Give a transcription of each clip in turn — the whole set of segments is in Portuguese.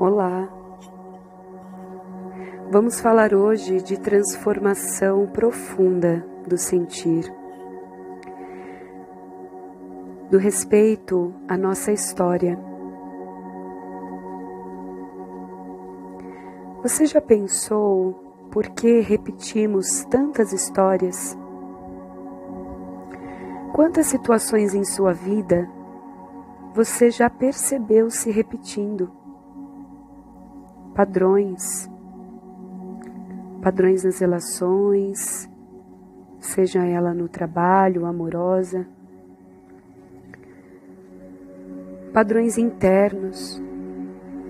Olá! Vamos falar hoje de transformação profunda do sentir, do respeito à nossa história. Você já pensou por que repetimos tantas histórias? Quantas situações em sua vida você já percebeu se repetindo? Padrões, padrões nas relações, seja ela no trabalho, amorosa, padrões internos,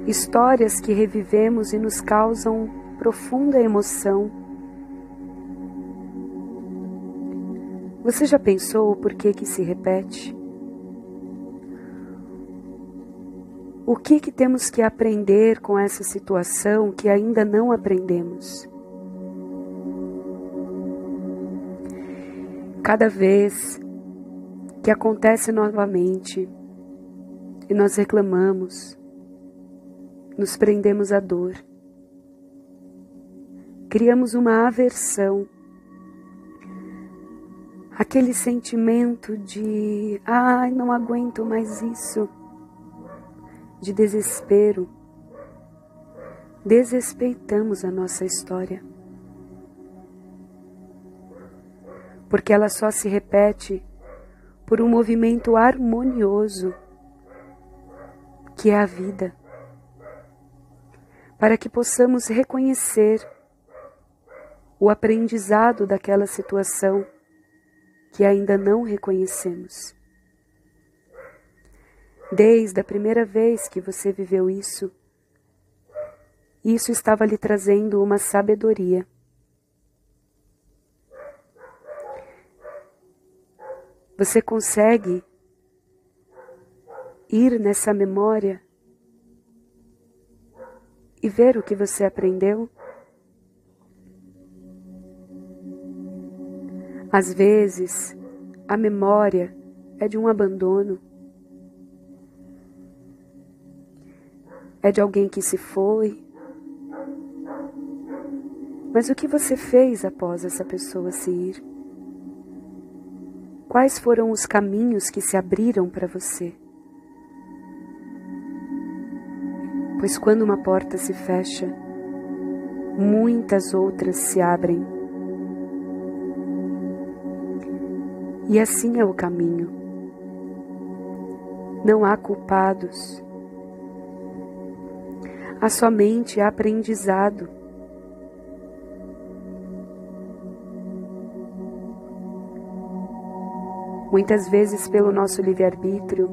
histórias que revivemos e nos causam profunda emoção. Você já pensou o porquê que se repete? O que, que temos que aprender com essa situação que ainda não aprendemos? Cada vez que acontece novamente e nós reclamamos, nos prendemos à dor, criamos uma aversão, aquele sentimento de ai, não aguento mais isso de desespero, desrespeitamos a nossa história. Porque ela só se repete por um movimento harmonioso que é a vida. Para que possamos reconhecer o aprendizado daquela situação que ainda não reconhecemos. Desde a primeira vez que você viveu isso, isso estava lhe trazendo uma sabedoria. Você consegue ir nessa memória e ver o que você aprendeu? Às vezes, a memória é de um abandono. É de alguém que se foi. Mas o que você fez após essa pessoa se ir? Quais foram os caminhos que se abriram para você? Pois quando uma porta se fecha, muitas outras se abrem. E assim é o caminho. Não há culpados há somente aprendizado. Muitas vezes, pelo nosso livre-arbítrio,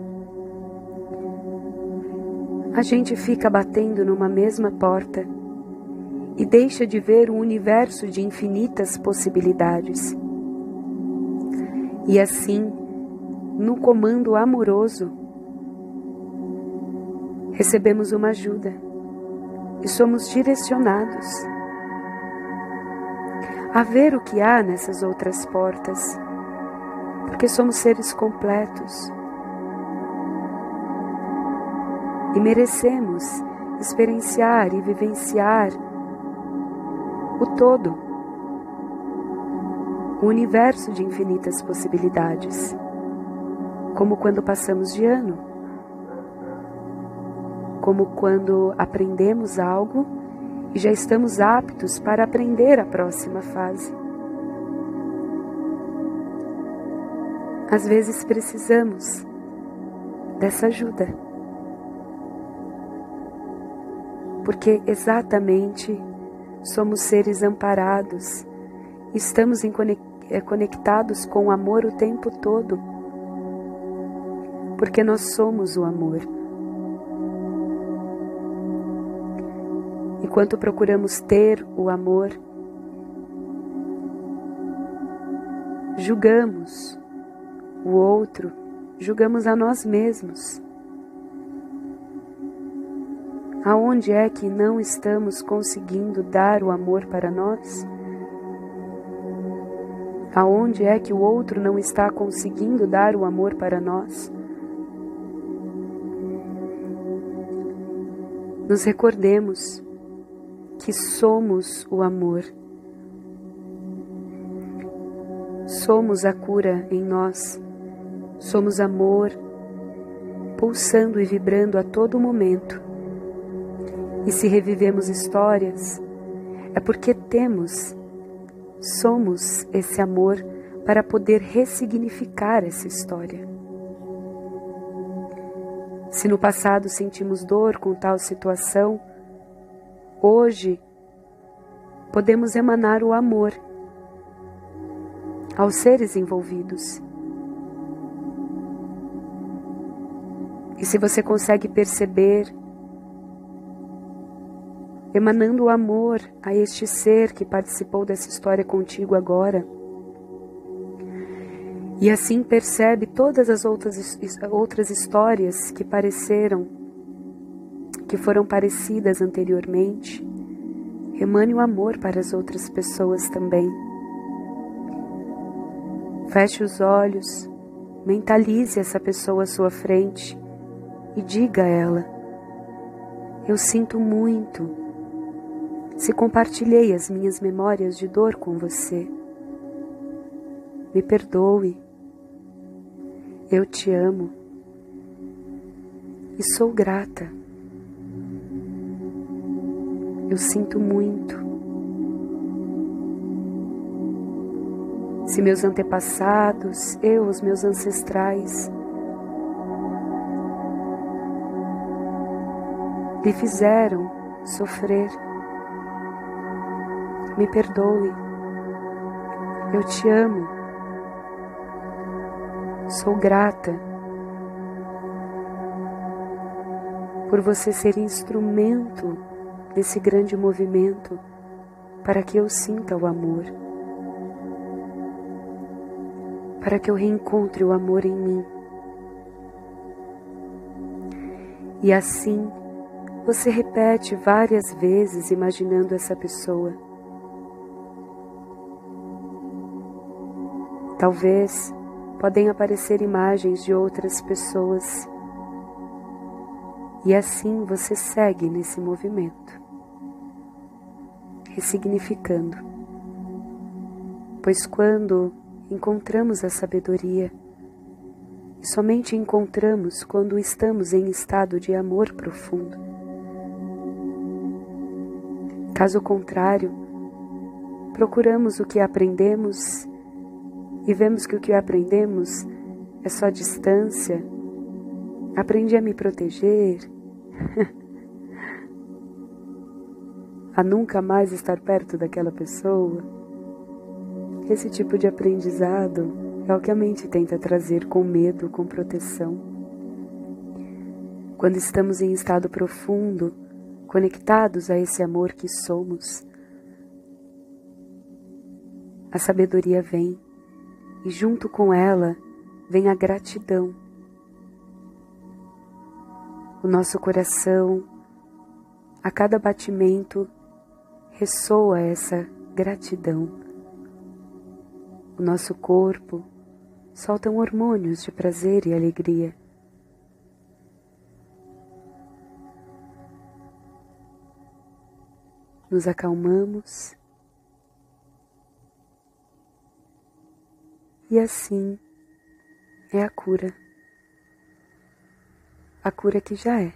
a gente fica batendo numa mesma porta e deixa de ver um universo de infinitas possibilidades. E assim, no comando amoroso, recebemos uma ajuda e somos direcionados a ver o que há nessas outras portas, porque somos seres completos e merecemos experienciar e vivenciar o todo, o universo de infinitas possibilidades, como quando passamos de ano como quando aprendemos algo e já estamos aptos para aprender a próxima fase. Às vezes precisamos dessa ajuda, porque exatamente somos seres amparados, estamos eh, conectados com o amor o tempo todo, porque nós somos o amor. Enquanto procuramos ter o amor, julgamos o outro, julgamos a nós mesmos. Aonde é que não estamos conseguindo dar o amor para nós? Aonde é que o outro não está conseguindo dar o amor para nós? nos recordemos que somos o amor. Somos a cura em nós. Somos amor, pulsando e vibrando a todo momento. E se revivemos histórias, é porque temos, somos esse amor para poder ressignificar essa história. Se no passado sentimos dor com tal situação, hoje podemos emanar o amor aos seres envolvidos. E se você consegue perceber, emanando o amor a este ser que participou dessa história contigo agora, e assim percebe todas as outras, outras histórias que pareceram, que foram parecidas anteriormente. Emane o amor para as outras pessoas também. Feche os olhos, mentalize essa pessoa à sua frente e diga a ela: Eu sinto muito se compartilhei as minhas memórias de dor com você. Me perdoe eu te amo e sou grata. Eu sinto muito. Se meus antepassados, eu, os meus ancestrais, lhe fizeram sofrer, me perdoe. Eu te amo Sou grata por você ser instrumento desse grande movimento para que eu sinta o amor, para que eu reencontre o amor em mim. E assim você repete várias vezes imaginando essa pessoa. Talvez podem aparecer imagens de outras pessoas. E assim você segue nesse movimento, ressignificando. Pois quando encontramos a sabedoria, e somente encontramos quando estamos em estado de amor profundo. Caso contrário, procuramos o que aprendemos e vemos que o que aprendemos é só distância, aprendi a me proteger, a nunca mais estar perto daquela pessoa. Esse tipo de aprendizado é o que a mente tenta trazer com medo, com proteção. Quando estamos em estado profundo, conectados a esse amor que somos, a sabedoria vem e junto com ela vem a gratidão. O nosso coração, a cada batimento, ressoa essa gratidão. O nosso corpo soltam hormônios de prazer e alegria. Nos acalmamos E assim é a cura. A cura que já é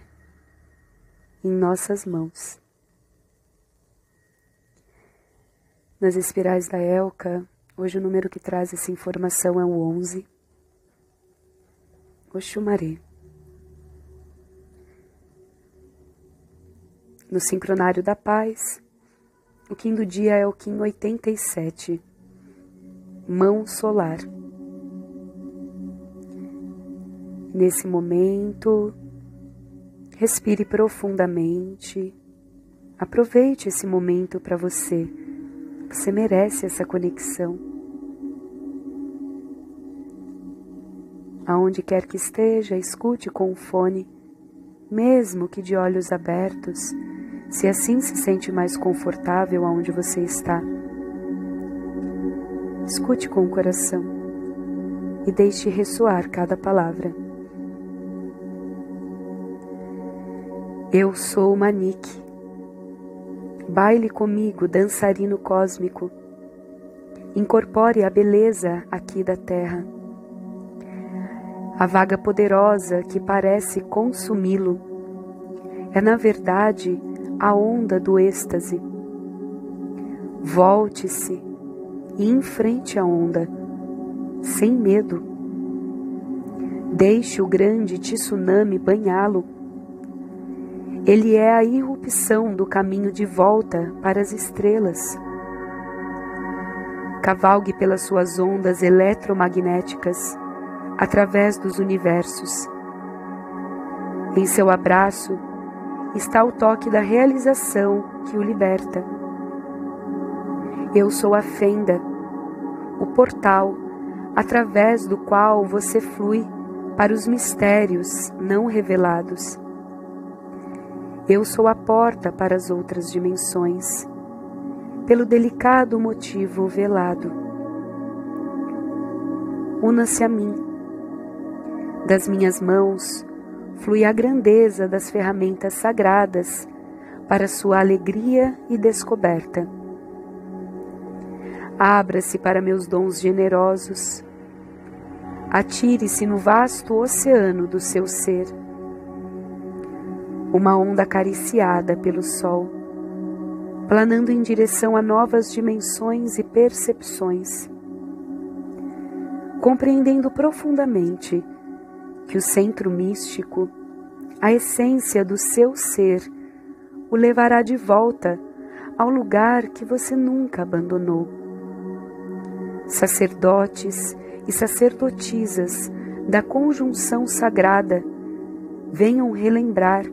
em nossas mãos. Nas espirais da Elka, hoje o número que traz essa informação é o 11. Oxumaré. No sincronário da paz, o Kim do dia é o Kim 87 mão solar. Nesse momento, respire profundamente. Aproveite esse momento para você. Você merece essa conexão. Aonde quer que esteja, escute com o fone, mesmo que de olhos abertos, se assim se sente mais confortável aonde você está. Escute com o coração e deixe ressoar cada palavra. Eu sou Manique. Baile comigo, dançarino cósmico. Incorpore a beleza aqui da terra. A vaga poderosa que parece consumi-lo é, na verdade, a onda do êxtase. Volte-se e enfrente a onda, sem medo. Deixe o grande tsunami banhá-lo ele é a irrupção do caminho de volta para as estrelas. Cavalgue pelas suas ondas eletromagnéticas através dos universos. Em seu abraço está o toque da realização que o liberta. Eu sou a fenda, o portal através do qual você flui para os mistérios não revelados. Eu sou a porta para as outras dimensões, pelo delicado motivo velado. Una-se a mim. Das minhas mãos flui a grandeza das ferramentas sagradas para sua alegria e descoberta. Abra-se para meus dons generosos. Atire-se no vasto oceano do seu ser uma onda acariciada pelo sol, planando em direção a novas dimensões e percepções, compreendendo profundamente que o centro místico, a essência do seu ser, o levará de volta ao lugar que você nunca abandonou. Sacerdotes e sacerdotisas da conjunção sagrada venham relembrar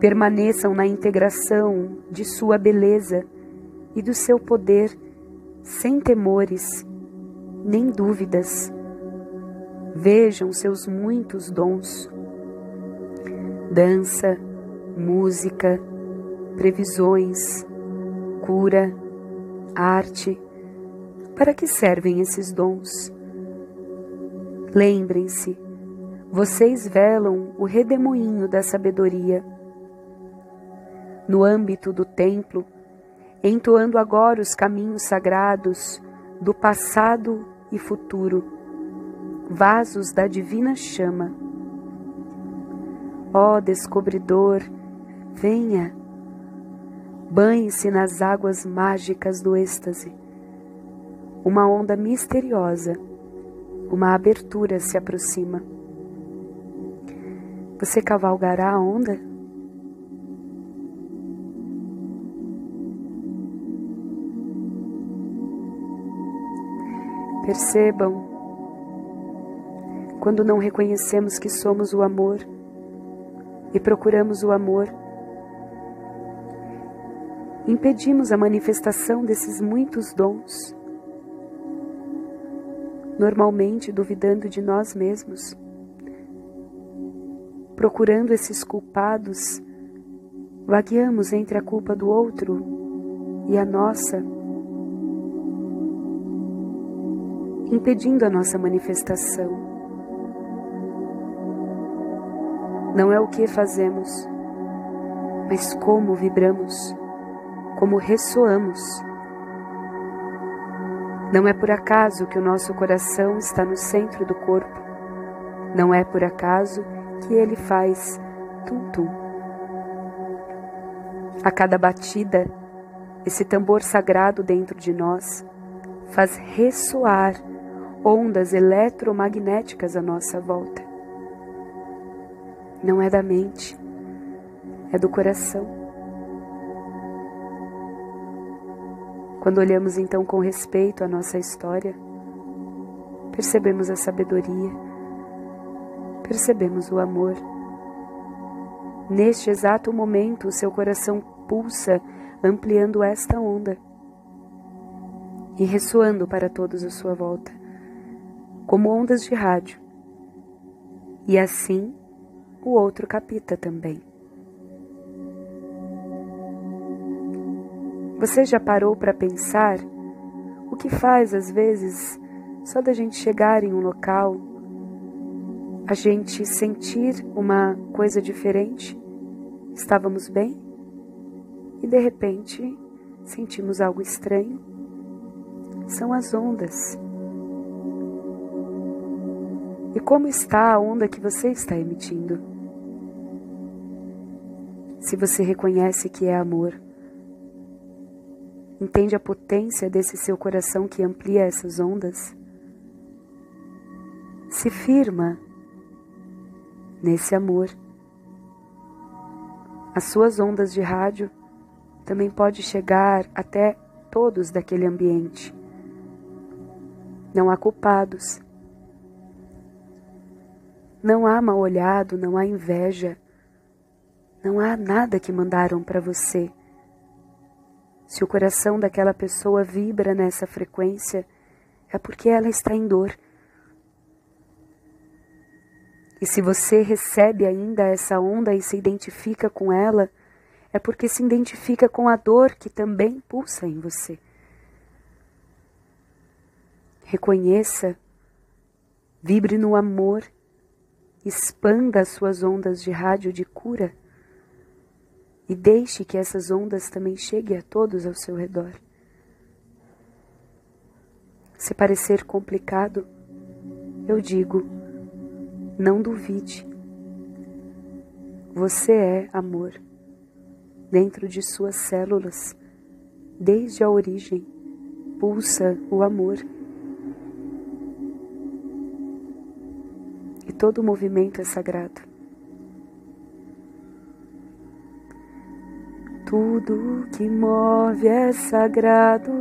permaneçam na integração de sua beleza e do seu poder, sem temores nem dúvidas. Vejam seus muitos dons: dança, música, previsões, cura, arte. Para que servem esses dons? Lembrem-se, vocês velam o redemoinho da sabedoria no âmbito do templo, entoando agora os caminhos sagrados do passado e futuro, vasos da divina chama. Ó descobridor, venha, banhe-se nas águas mágicas do êxtase. Uma onda misteriosa, uma abertura se aproxima. Você cavalgará a onda? Percebam, quando não reconhecemos que somos o amor e procuramos o amor, impedimos a manifestação desses muitos dons, normalmente duvidando de nós mesmos, procurando esses culpados, vagueamos entre a culpa do outro e a nossa impedindo a nossa manifestação. Não é o que fazemos, mas como vibramos, como ressoamos. Não é por acaso que o nosso coração está no centro do corpo. Não é por acaso que ele faz tum-tum. A cada batida, esse tambor sagrado dentro de nós faz ressoar ondas eletromagnéticas à nossa volta. Não é da mente, é do coração. Quando olhamos então com respeito à nossa história, percebemos a sabedoria, percebemos o amor. Neste exato momento, o seu coração pulsa, ampliando esta onda e ressoando para todos à sua volta como ondas de rádio. E assim o outro capita também. Você já parou para pensar o que faz às vezes só da gente chegar em um local, a gente sentir uma coisa diferente? estávamos bem e de repente sentimos algo estranho. São as ondas. E como está a onda que você está emitindo? Se você reconhece que é amor, entende a potência desse seu coração que amplia essas ondas, se firma nesse amor. As suas ondas de rádio também pode chegar até todos daquele ambiente. Não há culpados não há mal olhado, não há inveja, não há nada que mandaram para você. Se o coração daquela pessoa vibra nessa frequência, é porque ela está em dor. E se você recebe ainda essa onda e se identifica com ela, é porque se identifica com a dor que também pulsa em você. Reconheça, vibre no amor expanda as suas ondas de rádio de cura e deixe que essas ondas também cheguem a todos ao seu redor. Se parecer complicado, eu digo, não duvide. Você é amor dentro de suas células, desde a origem, pulsa o amor. Todo movimento é sagrado. Tudo que move é sagrado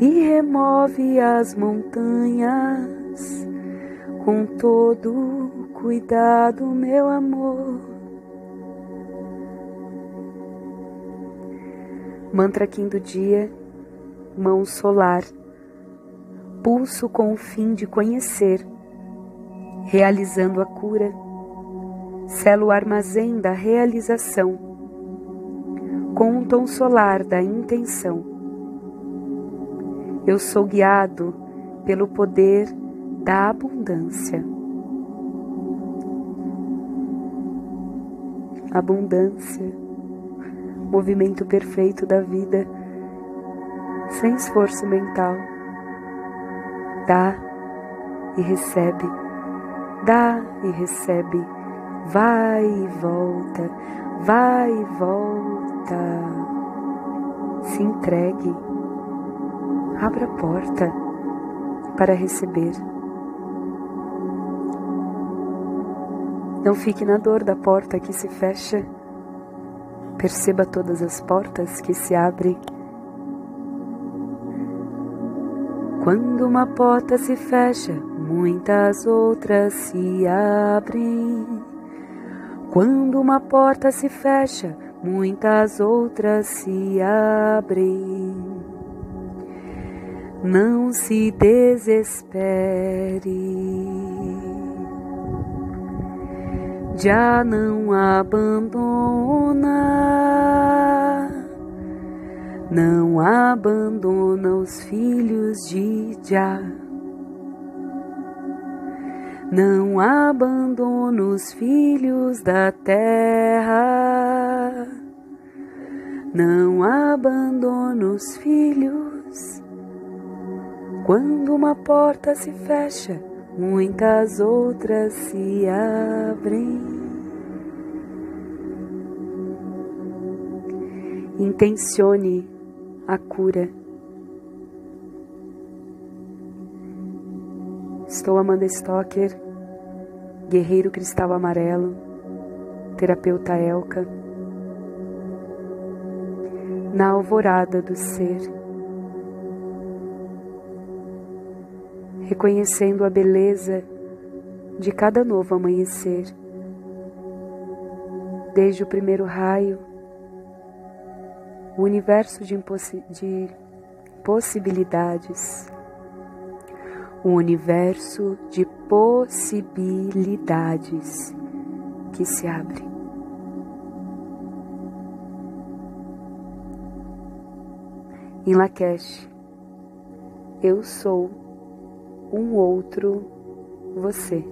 e remove as montanhas com todo cuidado, meu amor. Mantra quinto dia, mão solar, pulso com o fim de conhecer realizando a cura, selo o armazém da realização, com um tom solar da intenção. Eu sou guiado pelo poder da abundância. Abundância, movimento perfeito da vida, sem esforço mental. Dá e recebe dá e recebe, vai e volta, vai e volta. Se entregue, abra a porta para receber. Não fique na dor da porta que se fecha. Perceba todas as portas que se abrem. Quando uma porta se fecha, muitas outras se abrem. Quando uma porta se fecha, muitas outras se abrem. Não se desespere, já não abandona, não abandona os filhos de Já não abandono os filhos da terra. Não abandono os filhos. Quando uma porta se fecha, muitas outras se abrem. Intencione a cura Estou Amanda Stocker, guerreiro cristal amarelo, terapeuta Elka, na alvorada do ser, reconhecendo a beleza de cada novo amanhecer, desde o primeiro raio, o universo de, de possibilidades. Um universo de possibilidades que se abre. Em Lakesh, eu sou um outro você.